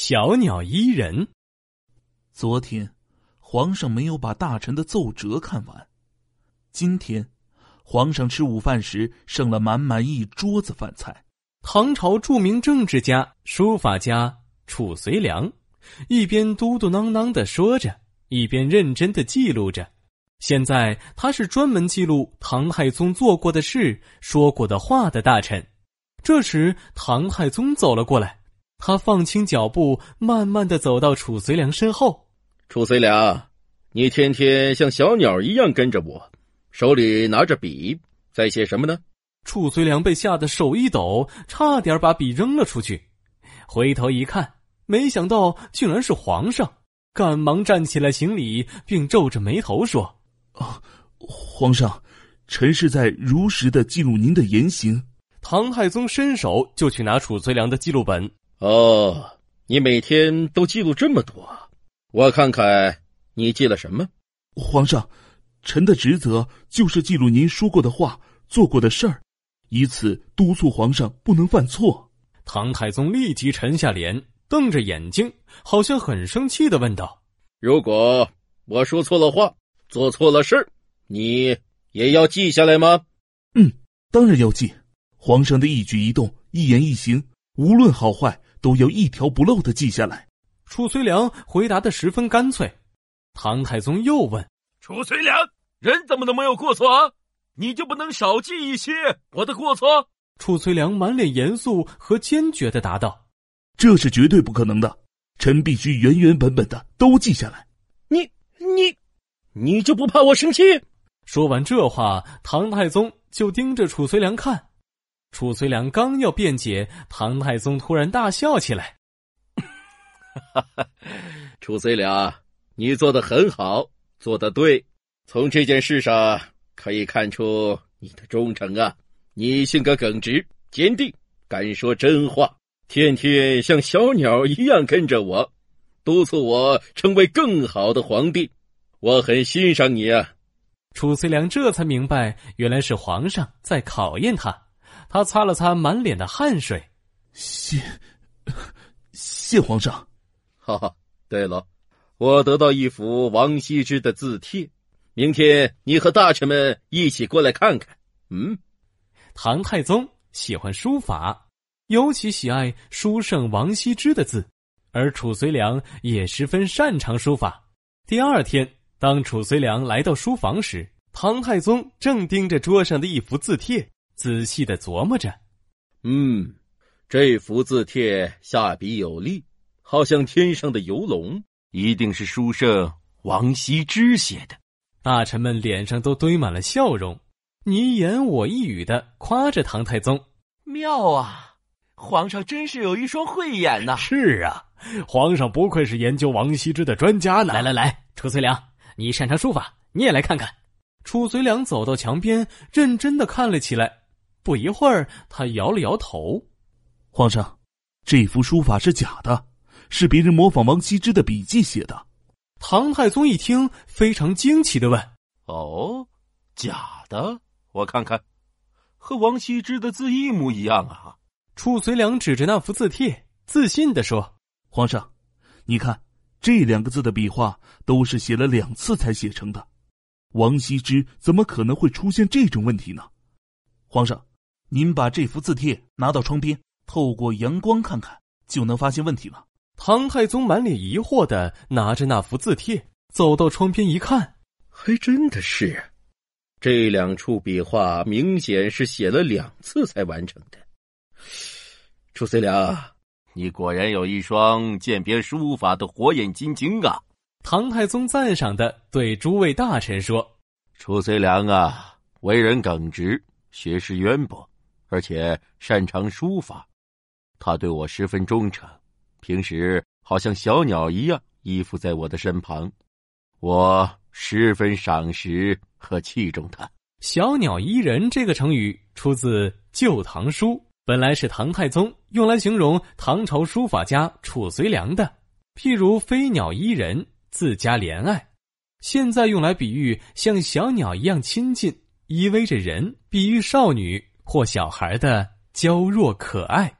小鸟依人。昨天，皇上没有把大臣的奏折看完。今天，皇上吃午饭时剩了满满一桌子饭菜。唐朝著名政治家、书法家褚遂良，一边嘟嘟囔囔的说着，一边认真的记录着。现在他是专门记录唐太宗做过的事、说过的话的大臣。这时，唐太宗走了过来，他放轻脚步，慢慢的走到褚遂良身后。褚遂良，你天天像小鸟一样跟着我，手里拿着笔，在写什么呢？褚遂良被吓得手一抖，差点把笔扔了出去。回头一看，没想到竟然是皇上，赶忙站起来行礼，并皱着眉头说。啊，皇上，臣是在如实的记录您的言行。唐太宗伸手就去拿褚遂良的记录本。哦，你每天都记录这么多，我看看你记了什么。皇上，臣的职责就是记录您说过的话、做过的事儿，以此督促皇上不能犯错。唐太宗立即沉下脸，瞪着眼睛，好像很生气的问道：“如果我说错了话？”做错了事你也要记下来吗？嗯，当然要记。皇上的一举一动、一言一行，无论好坏，都要一条不漏的记下来。褚遂良回答的十分干脆。唐太宗又问：“褚遂良，人怎么能没有过错啊？你就不能少记一些我的过错？”褚遂良满脸严肃和坚决的答道：“这是绝对不可能的，臣必须原原本本的都记下来。”你你。你就不怕我生气？说完这话，唐太宗就盯着褚遂良看。褚遂良刚要辩解，唐太宗突然大笑起来：“哈哈，褚遂良，你做的很好，做的对。从这件事上可以看出你的忠诚啊！你性格耿直、坚定，敢说真话，天天像小鸟一样跟着我，督促我成为更好的皇帝。”我很欣赏你啊，褚遂良这才明白，原来是皇上在考验他。他擦了擦满脸的汗水，谢谢皇上。哈哈，对了，我得到一幅王羲之的字帖，明天你和大臣们一起过来看看。嗯，唐太宗喜欢书法，尤其喜爱书圣王羲之的字，而褚遂良也十分擅长书法。第二天。当褚遂良来到书房时，唐太宗正盯着桌上的一幅字帖，仔细的琢磨着。嗯，这幅字帖下笔有力，好像天上的游龙，一定是书圣王羲之写的。大臣们脸上都堆满了笑容，你一言我一语的夸着唐太宗。妙啊，皇上真是有一双慧眼呐！是啊，皇上不愧是研究王羲之的专家呢。来来来，褚遂良。你擅长书法，你也来看看。褚遂良走到墙边，认真的看了起来。不一会儿，他摇了摇头：“皇上，这幅书法是假的，是别人模仿王羲之的笔迹写的。”唐太宗一听，非常惊奇的问：“哦，假的？我看看，和王羲之的字一模一样啊！”褚遂良指着那幅字帖，自信的说：“皇上，你看。”这两个字的笔画都是写了两次才写成的，王羲之怎么可能会出现这种问题呢？皇上，您把这幅字帖拿到窗边，透过阳光看看，就能发现问题了。唐太宗满脸疑惑的拿着那幅字帖，走到窗边一看，还真的是，这两处笔画明显是写了两次才完成的。褚遂良。你果然有一双鉴别书法的火眼金睛啊！唐太宗赞赏的对诸位大臣说：“褚遂良啊，为人耿直，学识渊博，而且擅长书法。他对我十分忠诚，平时好像小鸟一样依附在我的身旁，我十分赏识和器重他。”“小鸟依人”这个成语出自《旧唐书》。本来是唐太宗用来形容唐朝书法家褚遂良的，譬如飞鸟依人，自家怜爱；现在用来比喻像小鸟一样亲近，依偎着人，比喻少女或小孩的娇弱可爱。